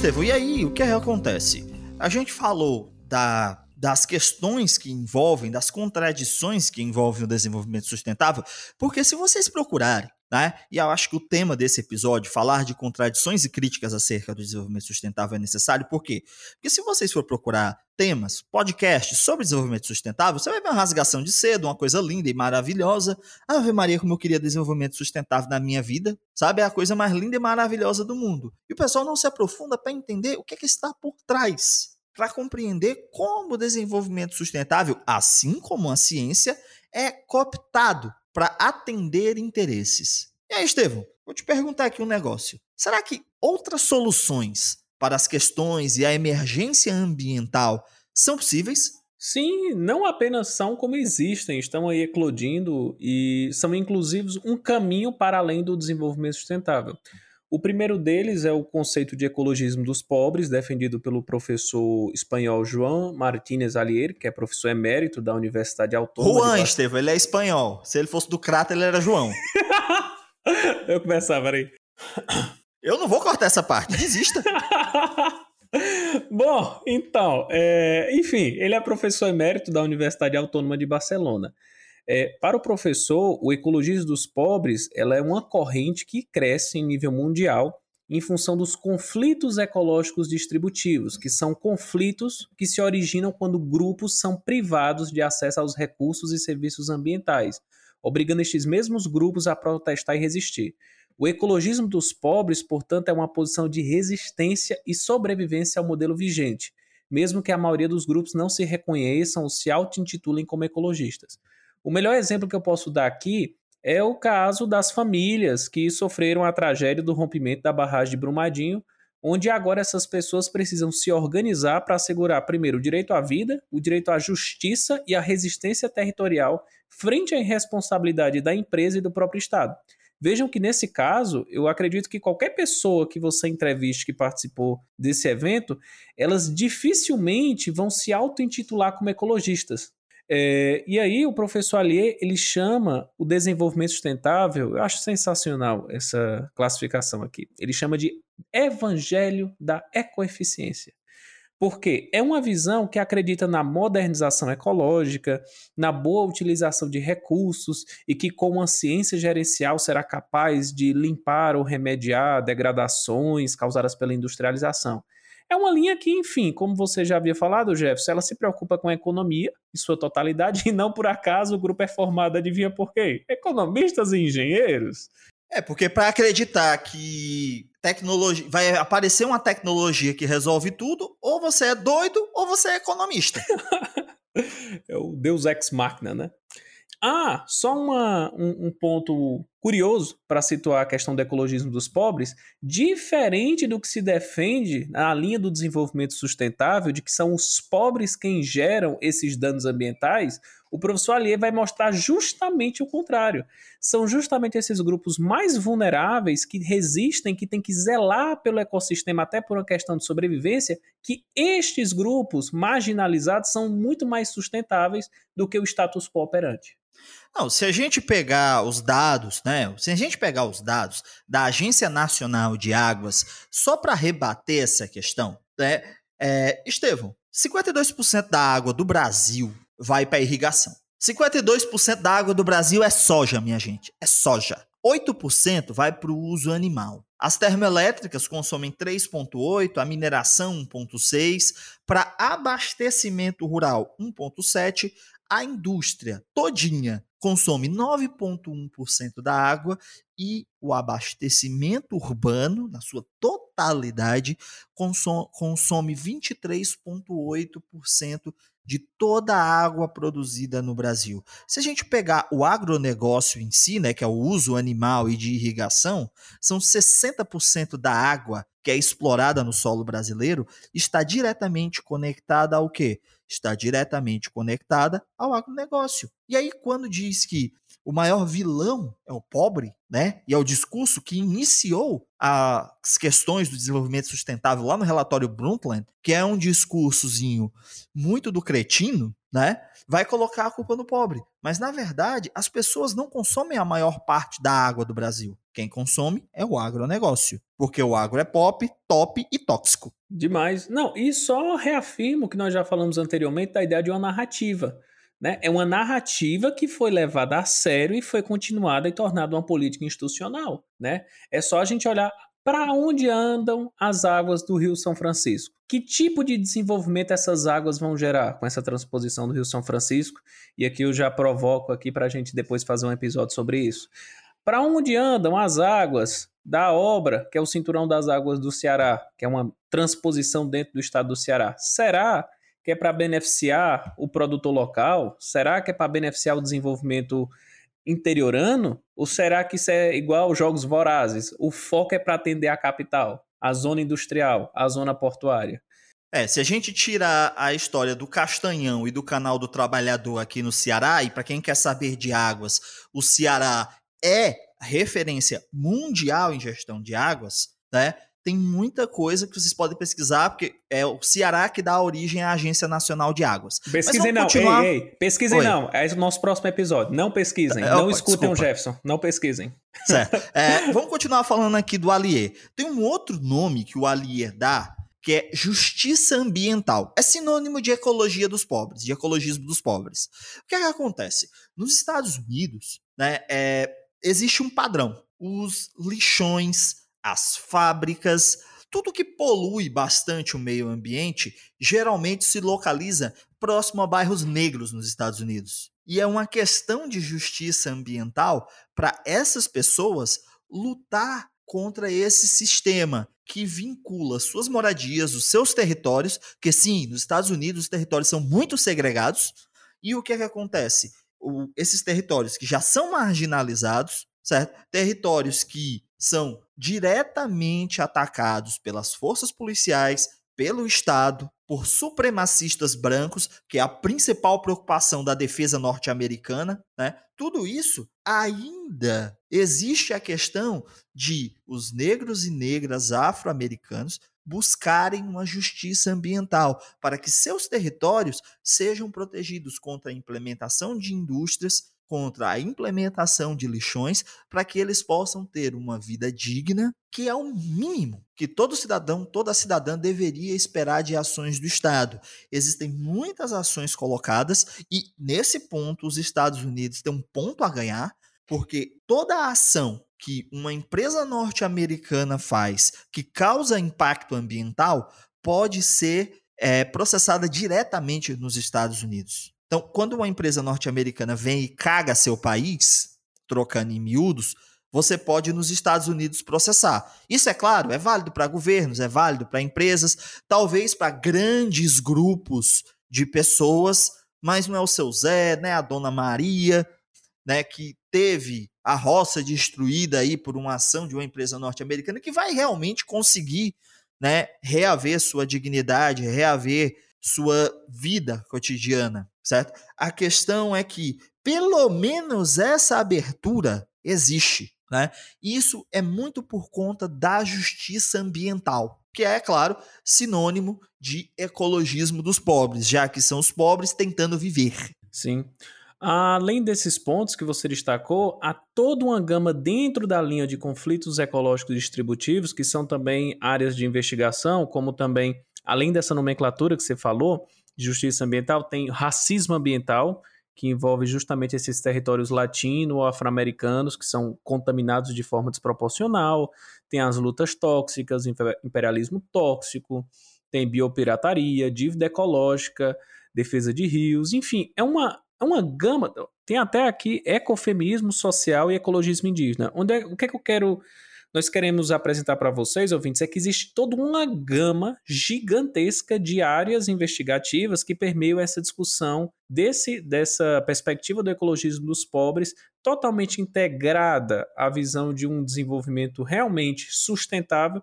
Estevão, e aí o que acontece? A gente falou da, das questões que envolvem, das contradições que envolvem o desenvolvimento sustentável, porque se vocês procurarem, né, e eu acho que o tema desse episódio, falar de contradições e críticas acerca do desenvolvimento sustentável é necessário, por quê? Porque se vocês for procurar temas, podcasts sobre desenvolvimento sustentável, você vai ver uma rasgação de cedo, uma coisa linda e maravilhosa. Ave Maria, como eu queria desenvolvimento sustentável na minha vida, sabe? É a coisa mais linda e maravilhosa do mundo. E o pessoal não se aprofunda para entender o que, é que está por trás, para compreender como o desenvolvimento sustentável, assim como a ciência, é cooptado para atender interesses. E aí, Estevão, vou te perguntar aqui um negócio. Será que outras soluções para as questões e a emergência ambiental são possíveis? Sim, não apenas são como existem, estão aí eclodindo e são inclusivos um caminho para além do desenvolvimento sustentável. O primeiro deles é o conceito de ecologismo dos pobres, defendido pelo professor espanhol João Martínez Alier, que é professor emérito da Universidade Autônoma. Juan, Estevam, ele é espanhol. Se ele fosse do Crato, ele era João. Eu começava aí. Eu não vou cortar essa parte, desista. Bom, então, é, enfim, ele é professor emérito da Universidade Autônoma de Barcelona. É, para o professor, o ecologismo dos pobres ela é uma corrente que cresce em nível mundial em função dos conflitos ecológicos distributivos, que são conflitos que se originam quando grupos são privados de acesso aos recursos e serviços ambientais, obrigando estes mesmos grupos a protestar e resistir. O ecologismo dos pobres, portanto, é uma posição de resistência e sobrevivência ao modelo vigente, mesmo que a maioria dos grupos não se reconheçam ou se auto-intitulem como ecologistas. O melhor exemplo que eu posso dar aqui é o caso das famílias que sofreram a tragédia do rompimento da barragem de Brumadinho, onde agora essas pessoas precisam se organizar para assegurar, primeiro, o direito à vida, o direito à justiça e à resistência territorial frente à irresponsabilidade da empresa e do próprio Estado. Vejam que nesse caso, eu acredito que qualquer pessoa que você entreviste que participou desse evento, elas dificilmente vão se auto-intitular como ecologistas. É, e aí o professor Allier, ele chama o desenvolvimento sustentável, eu acho sensacional essa classificação aqui, ele chama de evangelho da ecoeficiência. Porque é uma visão que acredita na modernização ecológica, na boa utilização de recursos e que, com uma ciência gerencial, será capaz de limpar ou remediar degradações causadas pela industrialização. É uma linha que, enfim, como você já havia falado, Jefferson, ela se preocupa com a economia em sua totalidade e não por acaso o grupo é formado, adivinha por quê? Economistas e engenheiros. É, porque para acreditar que tecnologia vai aparecer uma tecnologia que resolve tudo, ou você é doido ou você é economista. é o Deus ex machina, né? Ah, só uma, um, um ponto curioso para situar a questão do ecologismo dos pobres, diferente do que se defende na linha do desenvolvimento sustentável, de que são os pobres quem geram esses danos ambientais, o professor Allier vai mostrar justamente o contrário. São justamente esses grupos mais vulneráveis que resistem, que têm que zelar pelo ecossistema até por uma questão de sobrevivência, que estes grupos marginalizados são muito mais sustentáveis do que o status quo operante. Não, se a gente pegar os dados, né? Se a gente pegar os dados da Agência Nacional de Águas, só para rebater essa questão, né? É, Estevão, 52% da água do Brasil vai para irrigação. 52% da água do Brasil é soja, minha gente. É soja. 8% vai para o uso animal. As termoelétricas consomem 3,8%, a mineração 1,6%, para abastecimento rural 1,7%, a indústria todinha consome 9,1% da água e o abastecimento urbano, na sua totalidade, consome 23,8% de toda a água produzida no Brasil. Se a gente pegar o agronegócio em si, né, que é o uso animal e de irrigação, são 60% da água que é explorada no solo brasileiro está diretamente conectada ao quê? Está diretamente conectada ao agronegócio. E aí, quando diz que o maior vilão é o pobre, né? E é o discurso que iniciou as questões do desenvolvimento sustentável lá no relatório Brundtland, que é um discursozinho muito do cretino, né? Vai colocar a culpa no pobre. Mas na verdade, as pessoas não consomem a maior parte da água do Brasil. Quem consome é o agronegócio, porque o agro é pop, top e tóxico. Demais. Não, e só reafirmo que nós já falamos anteriormente da ideia de uma narrativa. Né? É uma narrativa que foi levada a sério e foi continuada e tornada uma política institucional. Né? É só a gente olhar para onde andam as águas do Rio São Francisco. Que tipo de desenvolvimento essas águas vão gerar com essa transposição do Rio São Francisco? E aqui eu já provoco aqui para a gente depois fazer um episódio sobre isso. Para onde andam as águas da obra, que é o Cinturão das Águas do Ceará, que é uma transposição dentro do estado do Ceará? Será que é para beneficiar o produtor local? Será que é para beneficiar o desenvolvimento interiorano? Ou será que isso é igual aos Jogos Vorazes? O foco é para atender a capital, a zona industrial, a zona portuária. É, se a gente tirar a história do Castanhão e do Canal do Trabalhador aqui no Ceará, e para quem quer saber de águas, o Ceará é referência mundial em gestão de águas, né? Tem muita coisa que vocês podem pesquisar, porque é o Ceará que dá origem à Agência Nacional de Águas. Pesquisem não, continuar... ei, ei, pesquisem Oi. não, é o nosso próximo episódio. Não pesquisem, é, não escutem desculpa. o Jefferson, não pesquisem. Certo. É, vamos continuar falando aqui do Allier. Tem um outro nome que o Allier dá, que é justiça ambiental. É sinônimo de ecologia dos pobres, de ecologismo dos pobres. O que, é que acontece? Nos Estados Unidos, né, é, existe um padrão. Os lixões, as fábricas, tudo que polui bastante o meio ambiente geralmente se localiza próximo a bairros negros nos Estados Unidos. E é uma questão de justiça ambiental para essas pessoas lutar contra esse sistema que vincula suas moradias, os seus territórios, que sim, nos Estados Unidos os territórios são muito segregados. E o que é que acontece? O, esses territórios que já são marginalizados, certo? Territórios que são diretamente atacados pelas forças policiais, pelo Estado, por supremacistas brancos, que é a principal preocupação da defesa norte-americana, né? Tudo isso ainda existe a questão de os negros e negras afro-americanos buscarem uma justiça ambiental para que seus territórios sejam protegidos contra a implementação de indústrias contra a implementação de lixões para que eles possam ter uma vida digna, que é o mínimo que todo cidadão, toda cidadã deveria esperar de ações do Estado. Existem muitas ações colocadas e nesse ponto os Estados Unidos têm um ponto a ganhar, porque toda a ação que uma empresa norte-americana faz que causa impacto ambiental pode ser é, processada diretamente nos Estados Unidos. Então, quando uma empresa norte-americana vem e caga seu país, trocando em miúdos, você pode nos Estados Unidos processar. Isso é claro, é válido para governos, é válido para empresas, talvez para grandes grupos de pessoas, mas não é o seu Zé, né, a dona Maria, né, que teve a roça destruída aí por uma ação de uma empresa norte-americana que vai realmente conseguir, né, reaver sua dignidade, reaver sua vida cotidiana, certo? A questão é que pelo menos essa abertura existe, né? Isso é muito por conta da justiça ambiental, que é, claro, sinônimo de ecologismo dos pobres, já que são os pobres tentando viver. Sim. Além desses pontos que você destacou, há toda uma gama dentro da linha de conflitos ecológicos distributivos, que são também áreas de investigação, como também, além dessa nomenclatura que você falou, justiça ambiental, tem racismo ambiental, que envolve justamente esses territórios latino ou afro-americanos que são contaminados de forma desproporcional, tem as lutas tóxicas, imperialismo tóxico, tem biopirataria, dívida ecológica, defesa de rios, enfim, é uma, é uma gama, tem até aqui ecofeminismo social e ecologismo indígena. Onde é, o que é que eu quero nós queremos apresentar para vocês, ouvintes, é que existe toda uma gama gigantesca de áreas investigativas que permeiam essa discussão desse, dessa perspectiva do ecologismo dos pobres, totalmente integrada à visão de um desenvolvimento realmente sustentável,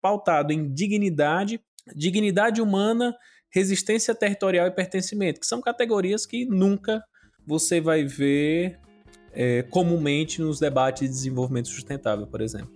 pautado em dignidade, dignidade humana, resistência territorial e pertencimento, que são categorias que nunca você vai ver é, comumente nos debates de desenvolvimento sustentável, por exemplo.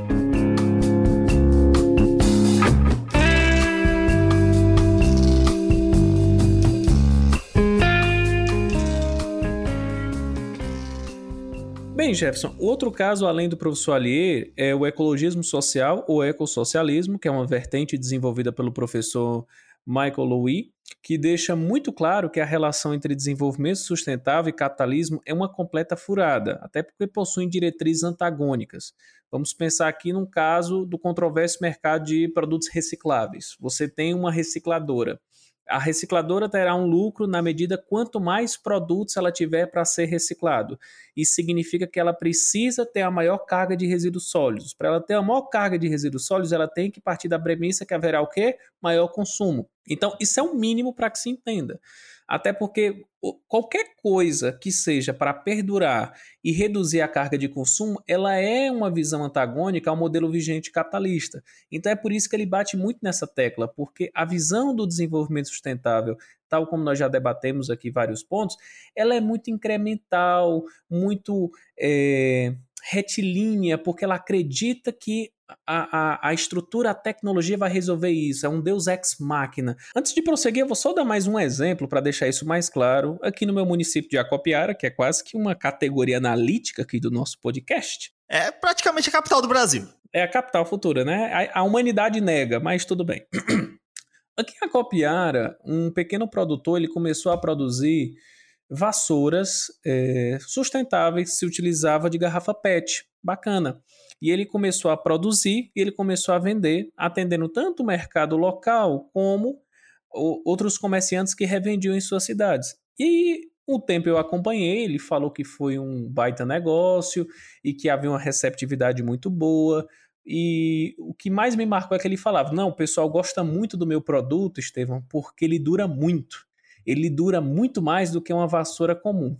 Bem, Jefferson, outro caso além do professor Allier é o ecologismo social ou ecossocialismo, que é uma vertente desenvolvida pelo professor Michael Louis, que deixa muito claro que a relação entre desenvolvimento sustentável e capitalismo é uma completa furada, até porque possuem diretrizes antagônicas. Vamos pensar aqui num caso do controverso mercado de produtos recicláveis. Você tem uma recicladora a recicladora terá um lucro na medida quanto mais produtos ela tiver para ser reciclado. Isso significa que ela precisa ter a maior carga de resíduos sólidos. Para ela ter a maior carga de resíduos sólidos, ela tem que partir da premissa que haverá o quê? Maior consumo. Então, isso é o mínimo para que se entenda. Até porque qualquer coisa que seja para perdurar e reduzir a carga de consumo, ela é uma visão antagônica ao modelo vigente capitalista. Então é por isso que ele bate muito nessa tecla, porque a visão do desenvolvimento sustentável, tal como nós já debatemos aqui vários pontos, ela é muito incremental, muito é, retilínea, porque ela acredita que a, a, a, estrutura, a tecnologia vai resolver isso. É um Deus ex machina. Antes de prosseguir, eu vou só dar mais um exemplo para deixar isso mais claro. Aqui no meu município de Acopiara, que é quase que uma categoria analítica aqui do nosso podcast. É praticamente a capital do Brasil. É a capital futura, né? A, a humanidade nega, mas tudo bem. Aqui em Acopiara, um pequeno produtor ele começou a produzir vassouras é, sustentáveis, se utilizava de garrafa PET. Bacana. E ele começou a produzir e ele começou a vender, atendendo tanto o mercado local como outros comerciantes que revendiam em suas cidades. E o tempo eu acompanhei, ele falou que foi um baita negócio e que havia uma receptividade muito boa. E o que mais me marcou é que ele falava: Não, o pessoal gosta muito do meu produto, Estevão, porque ele dura muito. Ele dura muito mais do que uma vassoura comum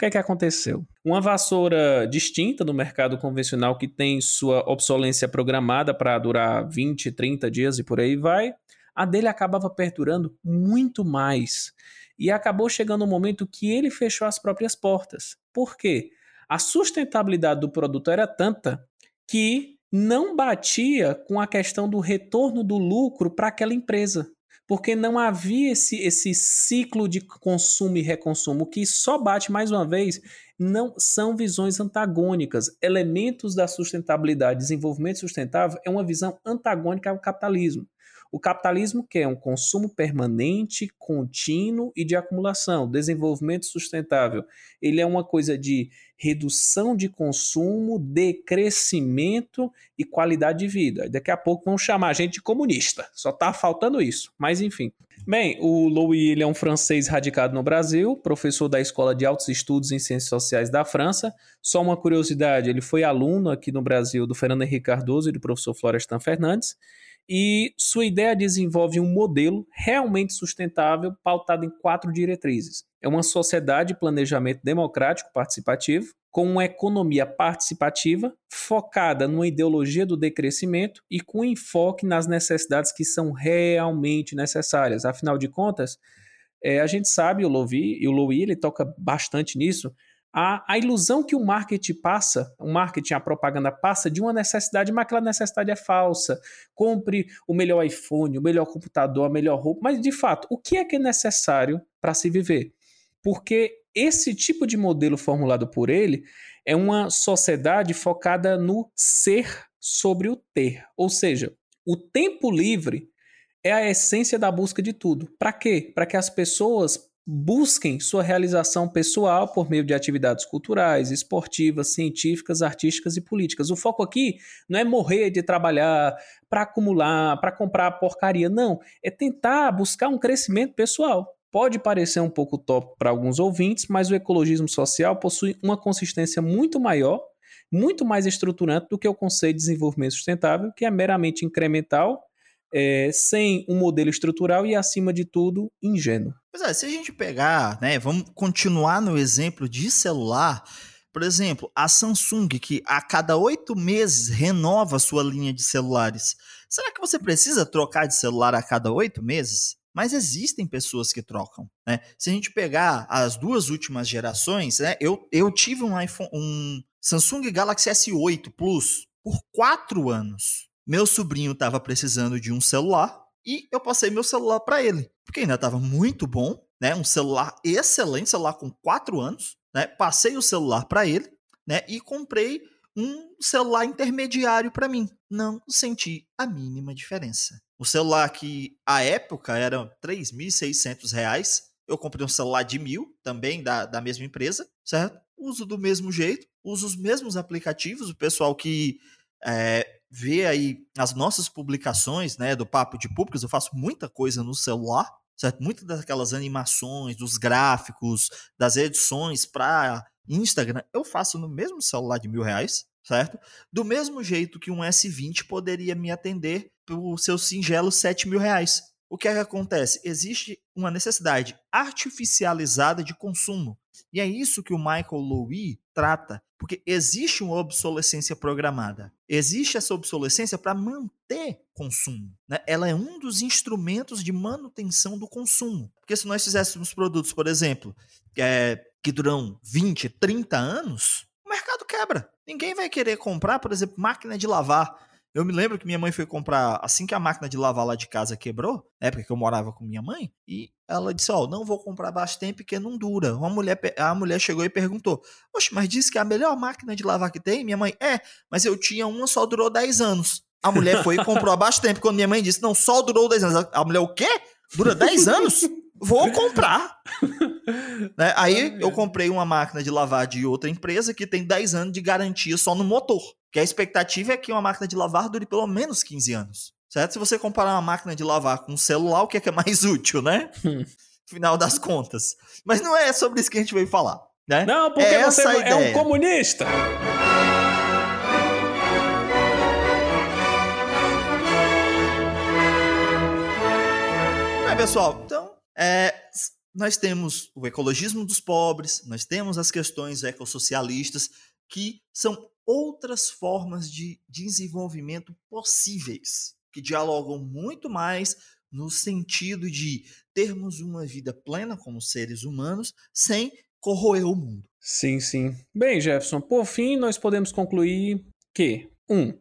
que é que aconteceu? Uma vassoura distinta do mercado convencional que tem sua obsolência programada para durar 20, 30 dias e por aí vai, a dele acabava perdurando muito mais. E acabou chegando um momento que ele fechou as próprias portas. Por quê? A sustentabilidade do produto era tanta que não batia com a questão do retorno do lucro para aquela empresa. Porque não havia esse, esse ciclo de consumo e reconsumo, que só bate mais uma vez, não são visões antagônicas. Elementos da sustentabilidade, desenvolvimento sustentável, é uma visão antagônica ao capitalismo. O capitalismo quer um consumo permanente, contínuo e de acumulação. Desenvolvimento sustentável, ele é uma coisa de redução de consumo, decrescimento e qualidade de vida. Daqui a pouco vão chamar a gente de comunista. Só está faltando isso. Mas enfim. Bem, o Louis ele é um francês radicado no Brasil, professor da Escola de Altos Estudos em Ciências Sociais da França. Só uma curiosidade, ele foi aluno aqui no Brasil do Fernando Henrique Cardoso e do professor Florestan Fernandes e sua ideia desenvolve um modelo realmente sustentável pautado em quatro diretrizes. É uma sociedade de planejamento democrático participativo, com uma economia participativa focada numa ideologia do decrescimento e com enfoque nas necessidades que são realmente necessárias. Afinal de contas, é, a gente sabe, o Louis, e o Louis ele toca bastante nisso, a, a ilusão que o marketing passa, o marketing, a propaganda passa de uma necessidade, mas aquela necessidade é falsa. Compre o melhor iPhone, o melhor computador, a melhor roupa. Mas, de fato, o que é que é necessário para se viver? Porque esse tipo de modelo formulado por ele é uma sociedade focada no ser sobre o ter. Ou seja, o tempo livre é a essência da busca de tudo. Para quê? Para que as pessoas busquem sua realização pessoal por meio de atividades culturais, esportivas, científicas, artísticas e políticas. O foco aqui não é morrer de trabalhar para acumular, para comprar porcaria, não. É tentar buscar um crescimento pessoal. Pode parecer um pouco top para alguns ouvintes, mas o ecologismo social possui uma consistência muito maior, muito mais estruturante do que o conceito de desenvolvimento sustentável, que é meramente incremental é, sem um modelo estrutural e, acima de tudo, ingênuo. Pois é, se a gente pegar, né, vamos continuar no exemplo de celular, por exemplo, a Samsung, que a cada oito meses renova sua linha de celulares. Será que você precisa trocar de celular a cada oito meses? Mas existem pessoas que trocam. Né? Se a gente pegar as duas últimas gerações, né, eu, eu tive um iPhone, um Samsung Galaxy S8 Plus por quatro anos meu sobrinho estava precisando de um celular e eu passei meu celular para ele, porque ainda estava muito bom, né? Um celular excelente, celular com 4 anos, né? Passei o celular para ele, né? E comprei um celular intermediário para mim. Não senti a mínima diferença. O celular que à época era R$ 3.600, eu comprei um celular de mil, também da, da mesma empresa, certo? Uso do mesmo jeito, uso os mesmos aplicativos. O pessoal que é, vê aí as nossas publicações, né, do Papo de Públicos, eu faço muita coisa no celular, certo? Muitas daquelas animações, dos gráficos, das edições para Instagram, eu faço no mesmo celular de mil reais, certo? Do mesmo jeito que um S20 poderia me atender por seus singelos 7 mil reais. O que é que acontece? Existe uma necessidade artificializada de consumo. E é isso que o Michael Lowy trata, porque existe uma obsolescência programada. Existe essa obsolescência para manter consumo. Né? Ela é um dos instrumentos de manutenção do consumo. Porque se nós fizéssemos produtos, por exemplo, é, que duram 20, 30 anos, o mercado quebra. Ninguém vai querer comprar, por exemplo, máquina de lavar eu me lembro que minha mãe foi comprar assim que a máquina de lavar lá de casa quebrou, época que eu morava com minha mãe, e ela disse: Ó, oh, não vou comprar bastante porque não dura. Uma mulher, a mulher chegou e perguntou: Oxe, mas disse que é a melhor máquina de lavar que tem? Minha mãe: É, mas eu tinha uma, só durou 10 anos. A mulher foi e comprou há bastante. Quando minha mãe disse: Não, só durou 10 anos. A mulher: O quê? Dura 10 anos? Vou comprar. né? Aí eu comprei uma máquina de lavar de outra empresa que tem 10 anos de garantia só no motor. Que a expectativa é que uma máquina de lavar dure pelo menos 15 anos. Certo? Se você comparar uma máquina de lavar com um celular, o que é, que é mais útil, né? Final das contas. Mas não é sobre isso que a gente veio falar. Né? Não, porque é você é um comunista. Bem, pessoal, então, é, nós temos o ecologismo dos pobres, nós temos as questões ecossocialistas, que são outras formas de desenvolvimento possíveis, que dialogam muito mais no sentido de termos uma vida plena como seres humanos sem corroer o mundo. Sim, sim. Bem, Jefferson, por fim, nós podemos concluir que, um,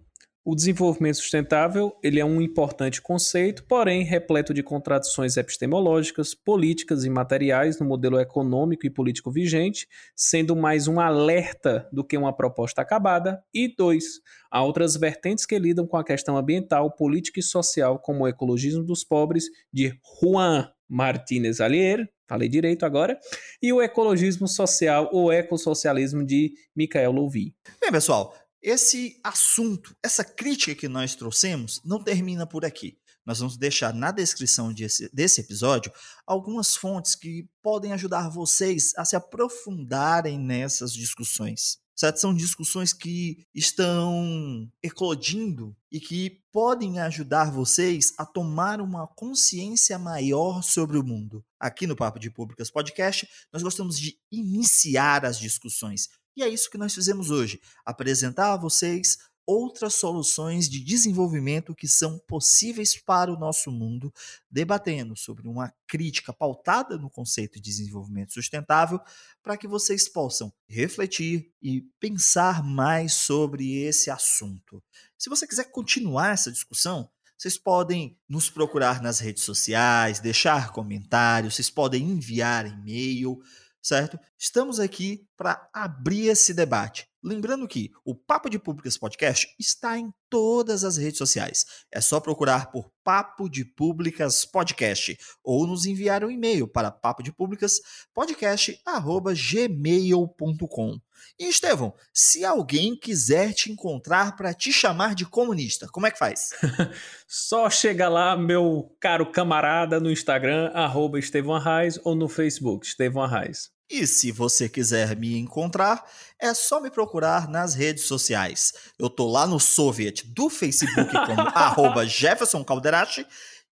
O desenvolvimento sustentável ele é um importante conceito, porém repleto de contradições epistemológicas, políticas e materiais no modelo econômico e político vigente, sendo mais um alerta do que uma proposta acabada. E dois, há outras vertentes que lidam com a questão ambiental, política e social, como o ecologismo dos pobres, de Juan Martínez Alier, falei direito agora, e o ecologismo social ou ecossocialismo de Michael Louvi. Bem, pessoal, esse assunto, essa crítica que nós trouxemos, não termina por aqui. Nós vamos deixar na descrição desse, desse episódio algumas fontes que podem ajudar vocês a se aprofundarem nessas discussões. Certo? São discussões que estão eclodindo e que podem ajudar vocês a tomar uma consciência maior sobre o mundo. Aqui no Papo de Públicas Podcast, nós gostamos de iniciar as discussões e é isso que nós fizemos hoje: apresentar a vocês outras soluções de desenvolvimento que são possíveis para o nosso mundo, debatendo sobre uma crítica pautada no conceito de desenvolvimento sustentável, para que vocês possam refletir e pensar mais sobre esse assunto. Se você quiser continuar essa discussão, vocês podem nos procurar nas redes sociais, deixar comentários, vocês podem enviar e-mail certo? Estamos aqui para abrir esse debate. Lembrando que o Papo de Públicas Podcast está em todas as redes sociais. É só procurar por Papo de Públicas Podcast ou nos enviar um e-mail para papo de públicas podcast@gmail.com. E Estevão, se alguém quiser te encontrar para te chamar de comunista, como é que faz? Só chega lá, meu caro camarada, no Instagram, arroba Estevão Arraes, ou no Facebook, Estevão Arraes. E se você quiser me encontrar, é só me procurar nas redes sociais. Eu tô lá no Soviet do Facebook como arroba Jefferson Calderache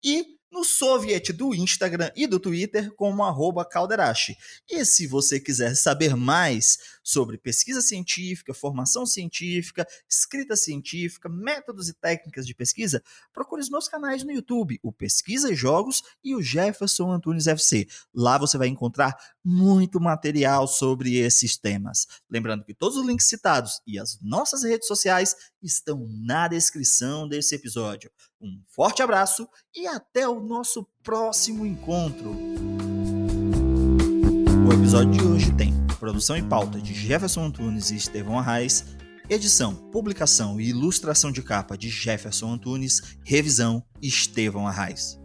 e no Soviet do Instagram e do Twitter como arroba Calderache. E se você quiser saber mais sobre pesquisa científica, formação científica, escrita científica, métodos e técnicas de pesquisa, procure os meus canais no YouTube, o Pesquisa e Jogos e o Jefferson Antunes FC. Lá você vai encontrar muito material sobre esses temas. Lembrando que todos os links citados e as nossas redes sociais estão na descrição desse episódio. Um forte abraço e até o nosso próximo encontro. O episódio de hoje tem produção e pauta de Jefferson Antunes e Estevão Arraes, edição, publicação e ilustração de capa de Jefferson Antunes, revisão Estevão Arraes.